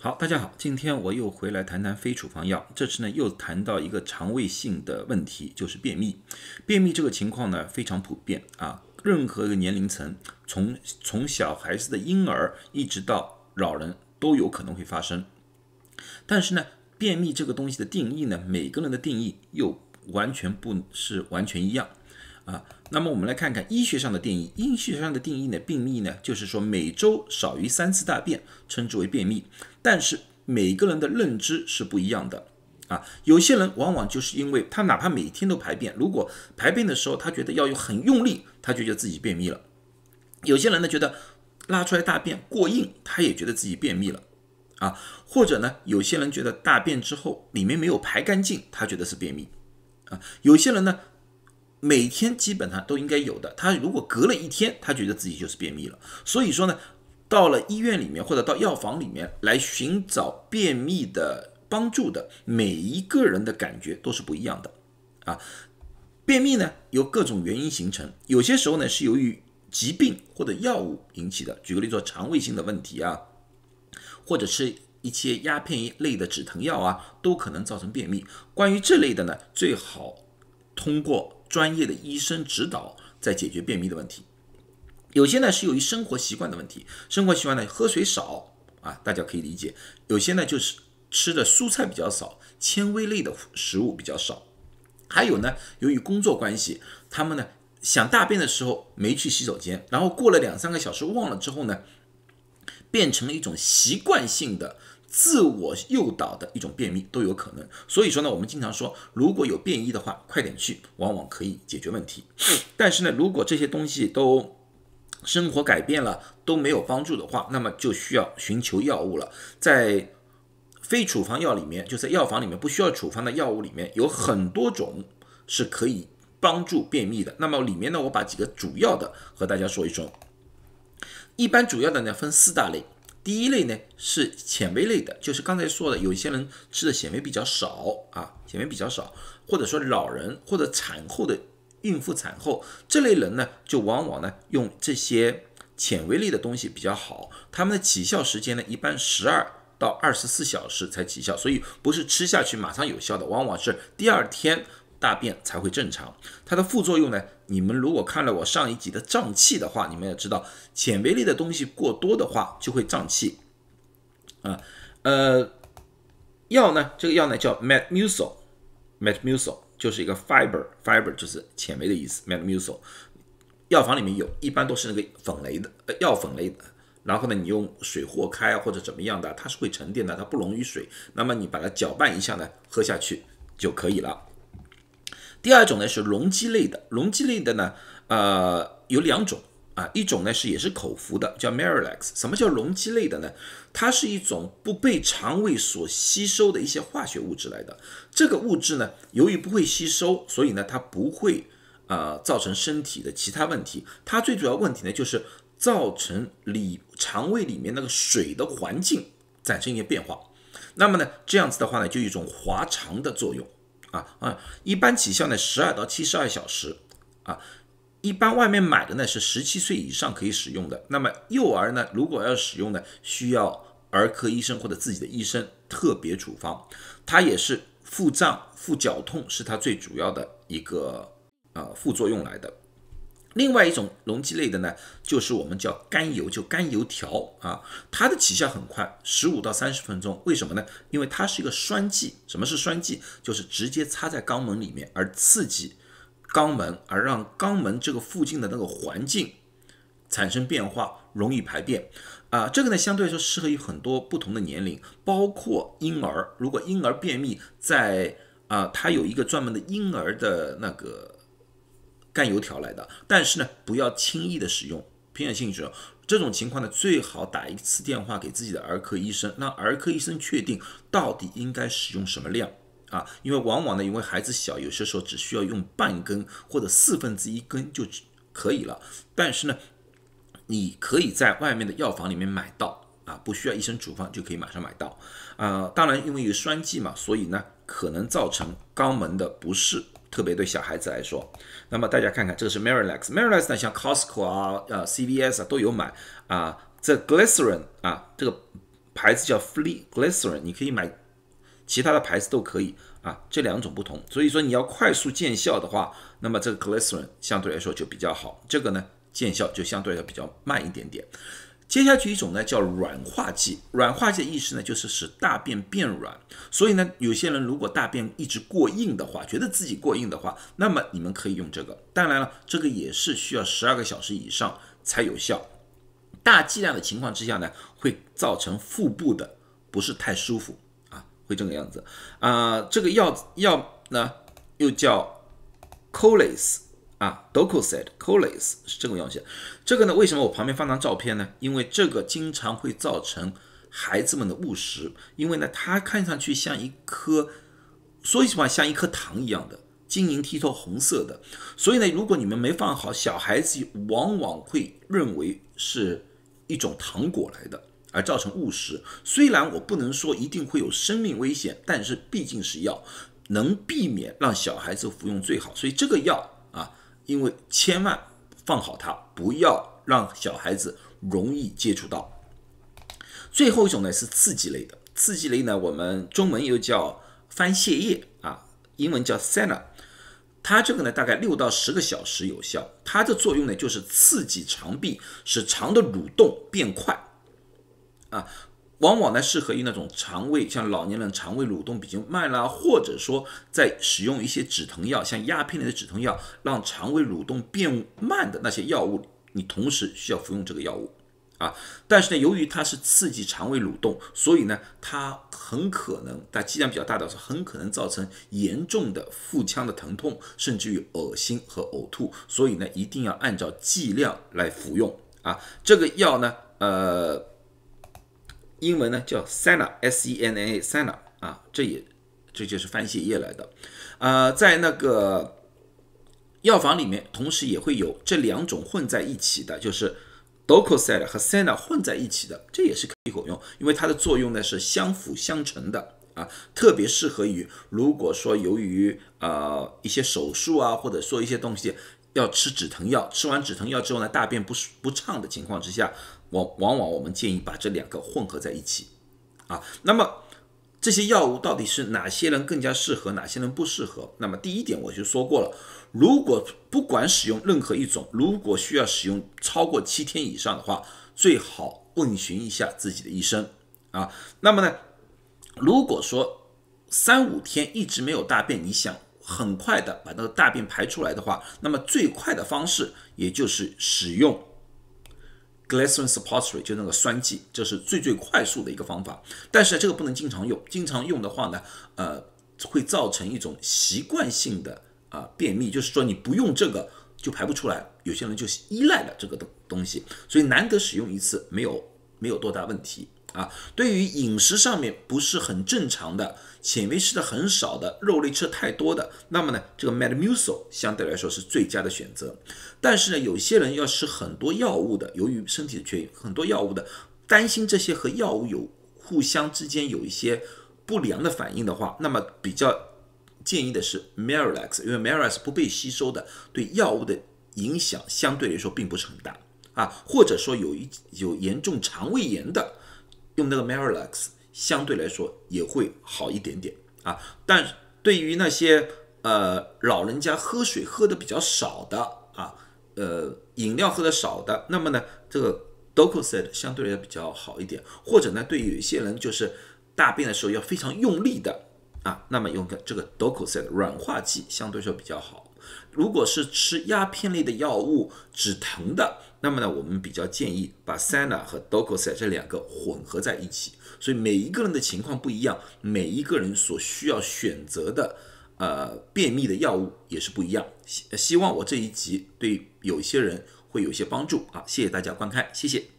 好，大家好，今天我又回来谈谈非处方药。这次呢，又谈到一个肠胃性的问题，就是便秘。便秘这个情况呢，非常普遍啊，任何一个年龄层，从从小孩子的婴儿一直到老人都有可能会发生。但是呢，便秘这个东西的定义呢，每个人的定义又完全不是完全一样啊。那么我们来看看医学上的定义。医学上的定义呢，便秘呢，就是说每周少于三次大便，称之为便秘。但是每个人的认知是不一样的啊。有些人往往就是因为他哪怕每天都排便，如果排便的时候他觉得要有很用力，他就觉得自己便秘了。有些人呢觉得拉出来大便过硬，他也觉得自己便秘了啊。或者呢，有些人觉得大便之后里面没有排干净，他觉得是便秘啊。有些人呢。每天基本上都应该有的，他如果隔了一天，他觉得自己就是便秘了。所以说呢，到了医院里面或者到药房里面来寻找便秘的帮助的每一个人的感觉都是不一样的啊。便秘呢有各种原因形成，有些时候呢是由于疾病或者药物引起的，举个例子肠胃性的问题啊，或者是一些鸦片一类的止疼药啊，都可能造成便秘。关于这类的呢，最好通过。专业的医生指导在解决便秘的问题，有些呢是由于生活习惯的问题，生活习惯呢喝水少啊，大家可以理解；有些呢就是吃的蔬菜比较少，纤维类的食物比较少，还有呢由于工作关系，他们呢想大便的时候没去洗手间，然后过了两三个小时忘了之后呢，变成了一种习惯性的。自我诱导的一种便秘都有可能，所以说呢，我们经常说，如果有便意的话，快点去，往往可以解决问题。但是呢，如果这些东西都生活改变了都没有帮助的话，那么就需要寻求药物了。在非处方药里面，就在药房里面不需要处方的药物里面，有很多种是可以帮助便秘的。那么里面呢，我把几个主要的和大家说一说。一般主要的呢分四大类。第一类呢是纤维类的，就是刚才说的，有一些人吃的纤维比较少啊，纤维比较少，或者说老人或者产后的孕妇产后这类人呢，就往往呢用这些纤维类的东西比较好，他们的起效时间呢一般十二到二十四小时才起效，所以不是吃下去马上有效的，往往是第二天。大便才会正常。它的副作用呢？你们如果看了我上一集的胀气的话，你们也知道，纤维类的东西过多的话就会胀气。啊，呃，药呢？这个药呢叫 Metmucil，Metmucil 就是一个 fiber，fiber 就是纤维的意思。Metmucil 药房里面有一般都是那个粉类的，呃，药粉类的。然后呢，你用水和开啊或者怎么样的，它是会沉淀的，它不溶于水。那么你把它搅拌一下呢，喝下去就可以了。第二种呢是溶剂类的，溶剂类的呢，呃，有两种啊，一种呢是也是口服的，叫 Merilex。什么叫溶剂类的呢？它是一种不被肠胃所吸收的一些化学物质来的。这个物质呢，由于不会吸收，所以呢，它不会呃造成身体的其他问题。它最主要问题呢，就是造成里肠胃里面那个水的环境产生一些变化。那么呢，这样子的话呢，就有一种滑肠的作用。啊啊，一般起效呢十二到七十二小时，啊，一般外面买的呢是十七岁以上可以使用的。那么幼儿呢，如果要使用呢，需要儿科医生或者自己的医生特别处方。它也是腹胀、腹绞痛是它最主要的一个呃副作用来的。另外一种溶剂类的呢，就是我们叫甘油，就甘油条啊，它的起效很快，十五到三十分钟。为什么呢？因为它是一个栓剂。什么是栓剂？就是直接插在肛门里面，而刺激肛门，而让肛门这个附近的那个环境产生变化，容易排便啊。这个呢，相对来说适合于很多不同的年龄，包括婴儿。如果婴儿便秘，在啊，它有一个专门的婴儿的那个。干油条来的，但是呢，不要轻易的使用，偏远性质。这种情况呢，最好打一次电话给自己的儿科医生，让儿科医生确定到底应该使用什么量啊。因为往往呢，因为孩子小，有些时候只需要用半根或者四分之一根就可以了。但是呢，你可以在外面的药房里面买到，不需要医生处方就可以马上买到啊。当然，因为有栓剂嘛，所以呢，可能造成肛门的不适。特别对小孩子来说，那么大家看看，这个是 Marilex，Marilex 呢，像 Costco 啊、呃 CVS 啊都有买啊。这 Glycerin 啊，这个牌子叫 Free Glycerin，你可以买其他的牌子都可以啊，这两种不同。所以说你要快速见效的话，那么这个 Glycerin 相对来说就比较好，这个呢见效就相对来比较慢一点点。接下去一种呢叫软化剂，软化剂的意思呢就是使大便变软。所以呢，有些人如果大便一直过硬的话，觉得自己过硬的话，那么你们可以用这个。当然了，这个也是需要十二个小时以上才有效。大剂量的情况之下呢，会造成腹部的不是太舒服啊，会这个样子啊。这个药药呢又叫 Colis。啊 d o c o s e t c o l a s 是这个东西。这个呢，为什么我旁边放张照片呢？因为这个经常会造成孩子们的误食，因为呢，它看上去像一颗，说实话，像一颗糖一样的，晶莹剔透，红色的。所以呢，如果你们没放好，小孩子往往会认为是一种糖果来的，而造成误食。虽然我不能说一定会有生命危险，但是毕竟是药，能避免让小孩子服用最好。所以这个药。因为千万放好它，不要让小孩子容易接触到。最后一种呢是刺激类的，刺激类呢我们中文又叫番泻叶啊，英文叫 Senna。它这个呢大概六到十个小时有效，它的作用呢就是刺激肠壁，使肠的蠕动变快啊。往往呢适合于那种肠胃，像老年人肠胃蠕动比较慢啦，或者说在使用一些止疼药，像鸦片类的止疼药，让肠胃蠕动变慢的那些药物，你同时需要服用这个药物啊。但是呢，由于它是刺激肠胃蠕动，所以呢，它很可能在剂量比较大的时候，很可能造成严重的腹腔的疼痛，甚至于恶心和呕吐。所以呢，一定要按照剂量来服用啊。这个药呢，呃。英文呢叫 Senna，S-E-N-N-A，Senna 啊，这也这就是番泻叶来的，呃，在那个药房里面，同时也会有这两种混在一起的，就是 Docosel 和 Senna 混在一起的，这也是可以用，因为它的作用呢是相辅相成的啊，特别适合于如果说由于呃一些手术啊，或者说一些东西要吃止疼药，吃完止疼药之后呢，大便不不畅的情况之下。往往往我们建议把这两个混合在一起，啊，那么这些药物到底是哪些人更加适合，哪些人不适合？那么第一点我就说过了，如果不管使用任何一种，如果需要使用超过七天以上的话，最好问询一下自己的医生啊。那么呢，如果说三五天一直没有大便，你想很快的把那个大便排出来的话，那么最快的方式也就是使用。Glycerin suppository 就那个酸剂，这是最最快速的一个方法。但是这个不能经常用，经常用的话呢，呃，会造成一种习惯性的啊便秘，就是说你不用这个就排不出来。有些人就依赖了这个东东西，所以难得使用一次，没有没有多大问题。啊，对于饮食上面不是很正常的，纤维吃的很少的，肉类吃太多的，那么呢，这个 Metamucil 相对来说是最佳的选择。但是呢，有些人要吃很多药物的，由于身体的缺很多药物的，担心这些和药物有互相之间有一些不良的反应的话，那么比较建议的是 Miralax，因为 Miralax 不被吸收的，对药物的影响相对来说并不是很大啊，或者说有一有严重肠胃炎的。用那个 Merilax 相对来说也会好一点点啊，但对于那些呃老人家喝水喝的比较少的啊，呃饮料喝的少的，那么呢这个 Docoset 相对来比较好一点，或者呢对有一些人就是大便的时候要非常用力的啊，那么用个这个 Docoset 软化剂相对说比较好。如果是吃鸦片类的药物止疼的。那么呢，我们比较建议把 Sena 和 d o c o s e t 这两个混合在一起。所以每一个人的情况不一样，每一个人所需要选择的呃便秘的药物也是不一样。希希望我这一集对有些人会有些帮助啊！谢谢大家观看，谢谢。